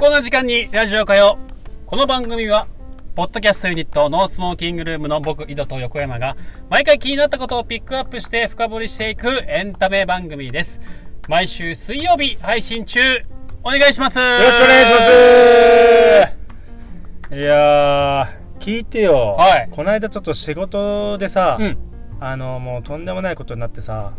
こんな時間にラジオかよ。この番組は、ポッドキャストユニットノースモーキングルームの僕、井戸と横山が、毎回気になったことをピックアップして深掘りしていくエンタメ番組です。毎週水曜日配信中、お願いします。よよろしくお願いしますいやー、聞いてよ。はいこの間ちょっと仕事でさ、うん。あの、もうとんでもないことになってさ、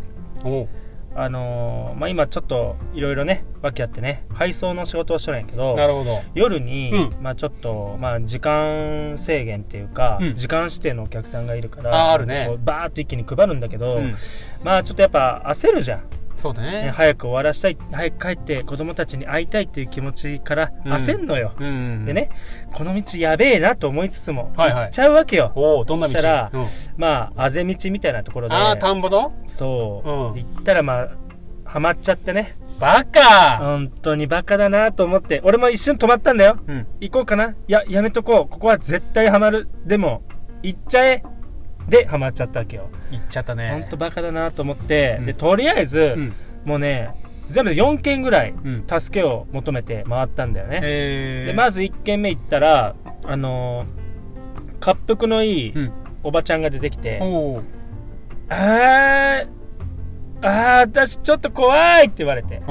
あのーまあ、今ちょっといろいろね、訳あってね、配送の仕事をしとるんやけど、なるほど。夜に、うんまあちょっと、まあ時間制限っていうか、うん時間指定のお客さんがいるから、ああるねバーッと一気に配るんだけど、うん。まあちょっとやっぱ焦るじゃん。そうだねね。早く終わらしたい、早く帰って子供たちに会いたいっていう気持ちからうん焦んのよ。うん。で。ね、この道やべえなと思いつつも、はいはい行っちゃうわけよ。おおどんな道？そしたらうん、まあ、あぜ道みたいなところで、ああ、田んぼのそう、うんで行ったらまあ、ハマっちゃってね、バカ本当にバカだなと思って、俺も一瞬止まったんだよ。うん。行こうかないや、やめとこう。ここは絶対ハマる。でも、行っちゃえ。で、ハマっちゃったわけよ。行っちゃったね。ほんとバカだなと思って、うんで、とりあえず、うん。もうね、全部で4軒ぐらい、うん。助けを求めて回ったんだよね。えー。で、まず1軒目行ったら、あのー、滑腹のいいうん。おばちゃんが出てきて、あー、あー、私ちょっと怖いって言われて、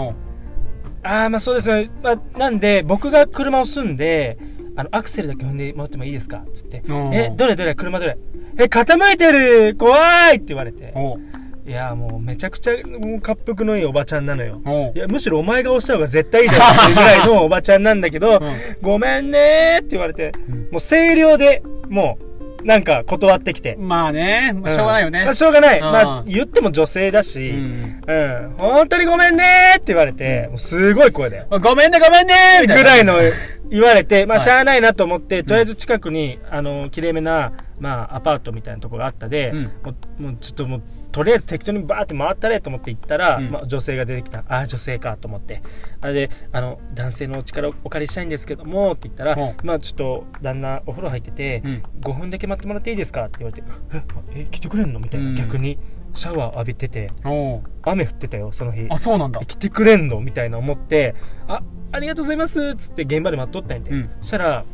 あー、まあそうですね。まあ、なんで、僕が車を済んで、あの、アクセルだけ踏んでもらってもいいですか？つって。え、どれ？どれ？車どれ？え、傾いてる！怖い！って言われて。いや、もうめちゃくちゃ、もう滑腹のいいおばちゃんなのよ。いや、むしろお前が押した方が絶対いいだろっていうぐらいのおばちゃんなんだけど、うん。ごめんねーって言われて、うん。もう声量で、もう、なんか断ってきて。まあね、まあしょうがないよねんまあ、。しょうがない。うんまあ、言っても女性だうし、ん。うん。本当にごめんねーって言われて、もうすごい声で。ごめんね、ごめんねみたいな。ぐらいの言われて、まあ、はいしゃあないなと思って、とりあえず近くに、あの、きれいめな、まあ、アパートみたいなところがあったで、うんもう、もうちょっともう、とりあえず適当にバーって回ったれと思って行ったら、うんまあ、女性が出てきた。ああ、女性かと思って。あれで、あの、男性のお力をお借りしたいんですけども、って言ったら、うんまあ、ちょっと、旦那、お風呂入ってて、うん5分だけ待ってもらっていいですかって言われて、え、え、来てくれんのみたいな、うん逆に、シャワー浴びてて、雨降ってたよ、その日。あ、そうなんだえ。来てくれんのみたいな思って、あ、ありがとうございますっつって現場で待っとったんやて。うんそしたら、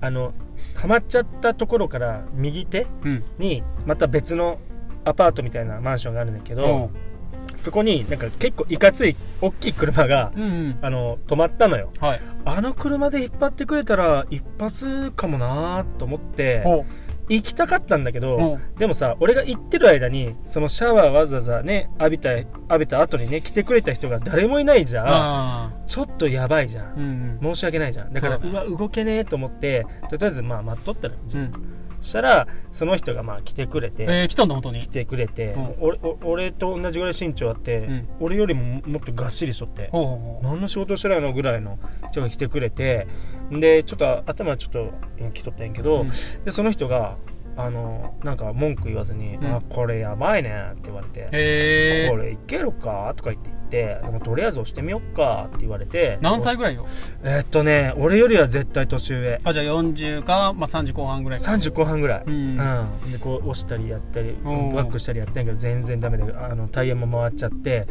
あの、ハマっちゃったところから右手うん。に、また別のアパートみたいなマンションがあるんだけおど、そこになんか結構いかつい大きい車が、う。うん。あの、止まったのよ。はい。あの車で引っ張ってくれたら一発かもなーと思って、行きたかったんだけど、でもさ、俺が行ってる間に、そのシャワーわざわざね、浴びた、浴びた後にね、来てくれた人が誰もいないじゃん。あちょっとやばいじゃんあ。。うんうん。申し訳ないじゃん。だから、そううわ、動けねえと思って、とりあえず、まあ、待っとったら、うん。そしたら、その人が、まあ、来てくれて、えー、来たんだ、本当に？来。てくれて、うん俺お俺と同じぐらい身長あって、うん俺よりももっとがっしりしとって、ほうほうほう。何の仕事してないのぐらいの人が来てくれて、で、ちょっと頭ちょっとうん来とったんやけど、うんで、その人が、あの、なんか文句言わずに、うんあ、これやばいねって言われて、へえこ。れいけるか？とか言って言って、でもとりあえず押してみよっかって言われて、何歳ぐらいよ？えーっとね、俺よりは絶対年上。あ、じゃあ40か、まあ30後半ぐらいか。30後半ぐらい。うんうんで、こう押したりやったり、おーバックしたりやったんやけど、全然ダメで、あの、タイヤも回っちゃって、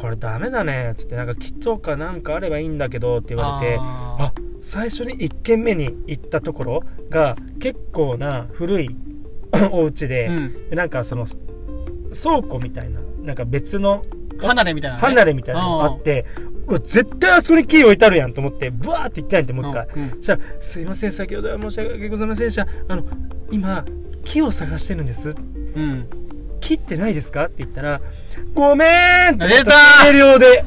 これダメだね、つって、なんかキットかなんかあればいいんだけど、って言われて、ああ最初に1軒目に行ったところが、結構な古い お家で、うん。でなんかその、倉庫みたいな、なんか別の離れみたいなね。離れみたいなのがあって、絶対あそこにキー置いてあるやんと思って、ブワーって行ったんやんて、もう一回。うん。うんそしたら、すいません、先ほどは申し訳ございませんでした。あの、今、木を探してるんです。うん。木ってないですか？って言ったら、ごめーんって出た声量で、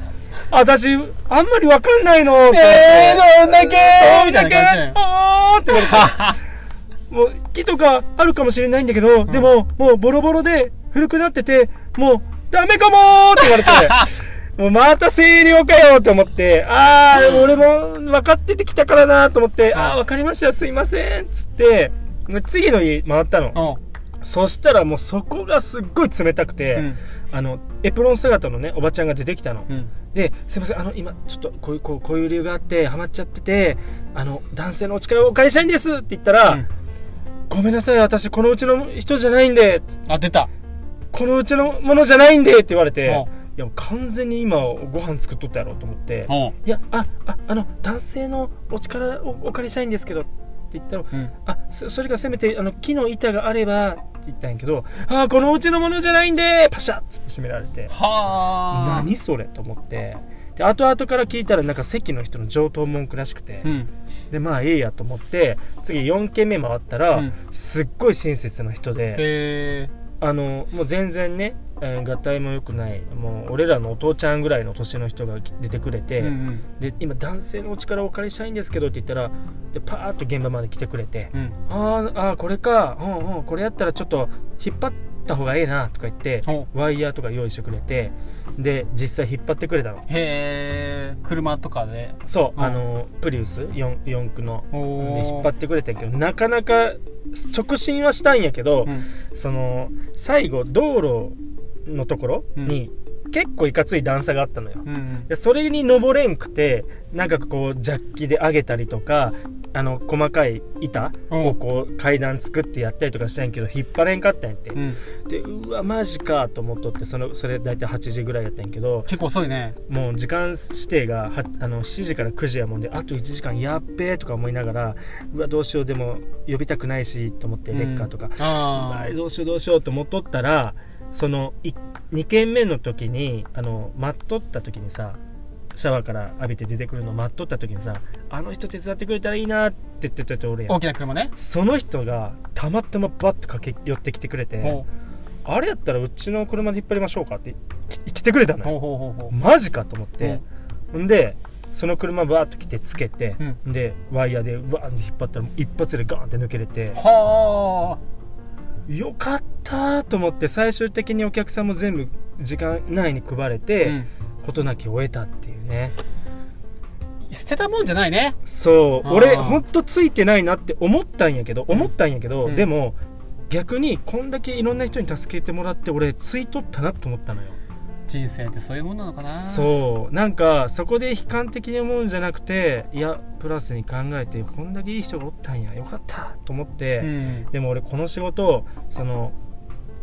私、あんまりわかんないの。えー、どんだけどんだけ。あーって言われて。もう、木とかあるかもしれないんだけど、でも、もうボロボロで古くなってて、もう、ダメかもーって言われて、もうまた声量かよって思って、あー、俺も分かっててきたからなと思って、あー、わかりました、すいません、つって、次の家回ったの。そしたらもうそこがすっごい冷たくて、うん。あの、エプロン姿のね、おばちゃんが出てきたの。うん。で、すいません、あの、今、ちょっと、こういう、こうこういう理由があって、ハマっちゃってて、あの、男性のお力をお借りしたいんですって言ったら、うんごめんなさい、私、このうちの人じゃないんで、あ、出た。このうちのものじゃないんでって言われてお、や完全に今ご飯作っとったやろうと思っていやあああの男性のお力をお借りしたいんですけどって言ったらうん。あそそれがせめてあの木の板があればって言ったんやけどあこのうちのものじゃないんでパシャッつって閉められて。はあ。何それと思って。で後々から聞いたらなんか席の人の上等文句らしくて、うん。でまあええやと思って次4軒目回ったら、うん。すっごい親切な人で。あのもう全然ね、えー合体も良くない。もう俺らのお父ちゃんぐらいの年の人が出てくれて、うんうん。で今男性のお力をお借りしたいんですけどって言ったらでパーッと現場まで来てくれて、うん。あーあーこれかうんうんこれやったらちょっと引っ張った方がええなとか言ってお。ワイヤーとか用意してくれてで実際引っ張ってくれたの。へえ車とかで。そう、うん。あのプリウス 4, 四駆の。おで引っ張ってくれたけどなかなか直進はしたんやけど、うん。その最後道路のところに結構いかつい段差があったのよ、うんうん。でそれに登れんくてなんかこうジャッキで上げたりとかあの細かい板をこう階段作ってやったりとかしたんやけど引っ張れんかったんやって、うん。でうわマジかと思っとってそのそれ大体8時ぐらいやったんやけど結構遅いね。もう時間指定がはあの7時から9時やもんであと1時間やっべえとか思いながらうわどうしようでも呼びたくないしと思ってレッカーとか、ああれどうしようどうしようと思っとったらその2軒目の時にあの待っとった時にさシャワーから浴びて出てくるの待っとった時にさあの人手伝ってくれたらいいなって言ってた人俺やん。大きな車ね。その人がたまたまバッと駆け寄ってきてくれてほあれやったらうちの車で引っ張りましょうかってき来てくれたのよ。マジかと思って。んでその車バーッと来てつけて、うでワイヤーでバーンって引っ張ったら一発でガーンって抜けれて。はよかったと思って最終的にお客さんも全部時間内に配れあ、て、うん。事なきを終えたっていうね。捨てたもんじゃないね。そう。俺ほんとついてないなって思ったんやけど思ったんやけど、うん。でも逆にこんだけいろんな人に助けてもらって俺ついとったなと思ったのよ人生ってそういうもんなのかな？そう。なんかそこで悲観的に思うんじゃなくていやプラスに考えてこんだけいい人がおったんやよかったと思って、うん。でも俺この仕事その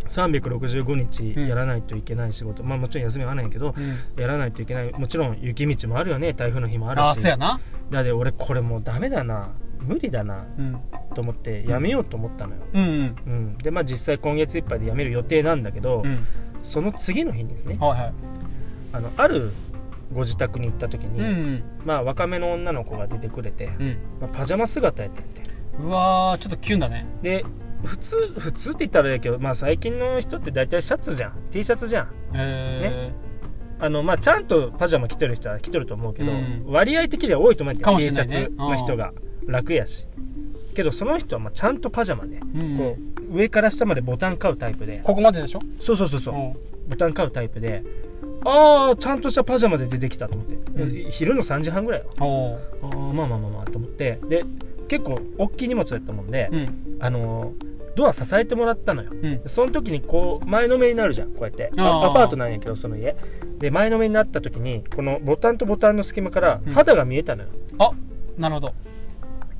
365日やらないといけない仕事、まあもちろん休みはあるんやけどうん。やらないといけない。もちろん雪道もあるよね台風の日もあるああしそうやな。だって俺これもうダメだな。無理だな。うん。と思ってやめようと思ったのよ、うんうん。うん、でまあ実際今月いっぱいで辞める予定なんだけど、うんその次の日にですねはいはい。あのあるご自宅に行った時に、うんうん。まあ若めの女の子が出てくれて、うん。まあ、パジャマ姿やってんてうわーちょっとキュンだね。で普通普通って言ったらあれだけど、まあ、最近の人って大体シャツじゃん。T シャツじゃん。へあの、まあ、ちゃんとパジャマ着てる人は着てると思うけど、うん割合的には多いと思うかも T しれないね。シャツの人が楽やし。けどその人はまあちゃんとパジャマで、うん。こう上から下までボタン買うタイプで。ここまででしょ？そうそうそうそう。うん。ボタン買うタイプで。ああちゃんとしたパジャマで出てきたと思って、う昼の3時半ぐらいよ。あーまあまあまあまあと思って。で結構大きい荷物だったもんで、うん。あのードア支えてもらったのよ。うん。その時にこう前のめりになるじゃんこうやって。アパートなんやけどその家。で前のめりになった時にこのボタンとボタンの隙間からうん。肌が見えたのよ、あなるほど。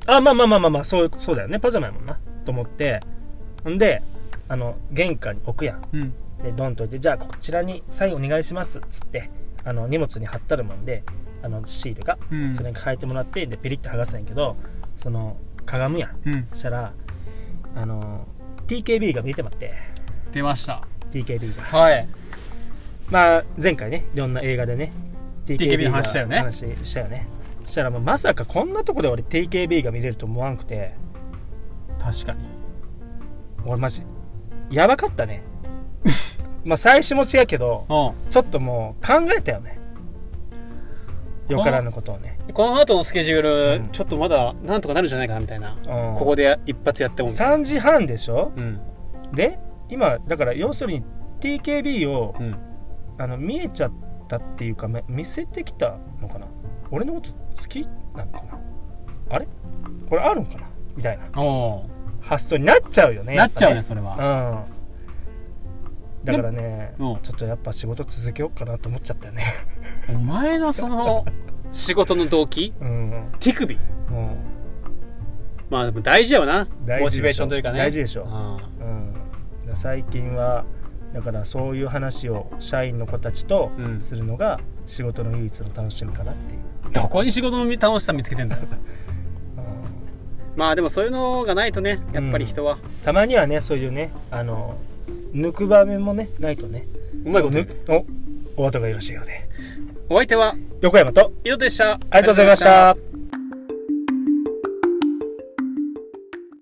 あまあまあまあまあまあそうそうだよね。パジャマやもんな。と思ってんであの玄関に置くやん。うん。でドンと置いてじゃあこちらにサインお願いしますっつってあの荷物に貼ったるもんであのシールがうん。それに変えてもらってでピリッと剥がすんやけどそのかがむやん。うん。そしたらあの TKB が見えてまって。出ました。TKB が。はい。まあ前回ねいろんな映画でね TKB の話したよね。話したよね。したらもうまさかこんなとこで俺 TKB が見れると思わんくて。確かに俺マジやばかったね。まあ最初も違うけどうん。ちょっともう考えたよね。よからぬことをね、この後のスケジュール、うん。ちょっとまだなんとかなるんじゃないかなみたいな、うん。ここで一発やっても。みたいな3時半でしょ？うん。で今だから要するに TKB をうん。あの見えちゃったっていうかめ見せてきたのかな？俺のこと好きなのかな？あれ？これあるんかな？みたいな。お発想になっちゃうよねなっちゃうねやそれは。うん。だからねうん。ちょっとやっぱ仕事続けようかなと思っちゃったよね。お前のその 仕事の動機？うん。手首？もまあでも大事やわな。モチベーションというかね。大事でしょ。あう、うん、最近はだからそういう話を社員の子たちとうん。するのが仕事の唯一の楽しみかなっていう、どこに仕事の楽しさ見つけてんだよ まあでもそういうのがないとねやっぱり人は、たまにはねそういうねあの抜く場面もねないとね。うまいこと言う。ぬおお後がよろしいようで。お相手は横山と井戸でした。ありがとうございました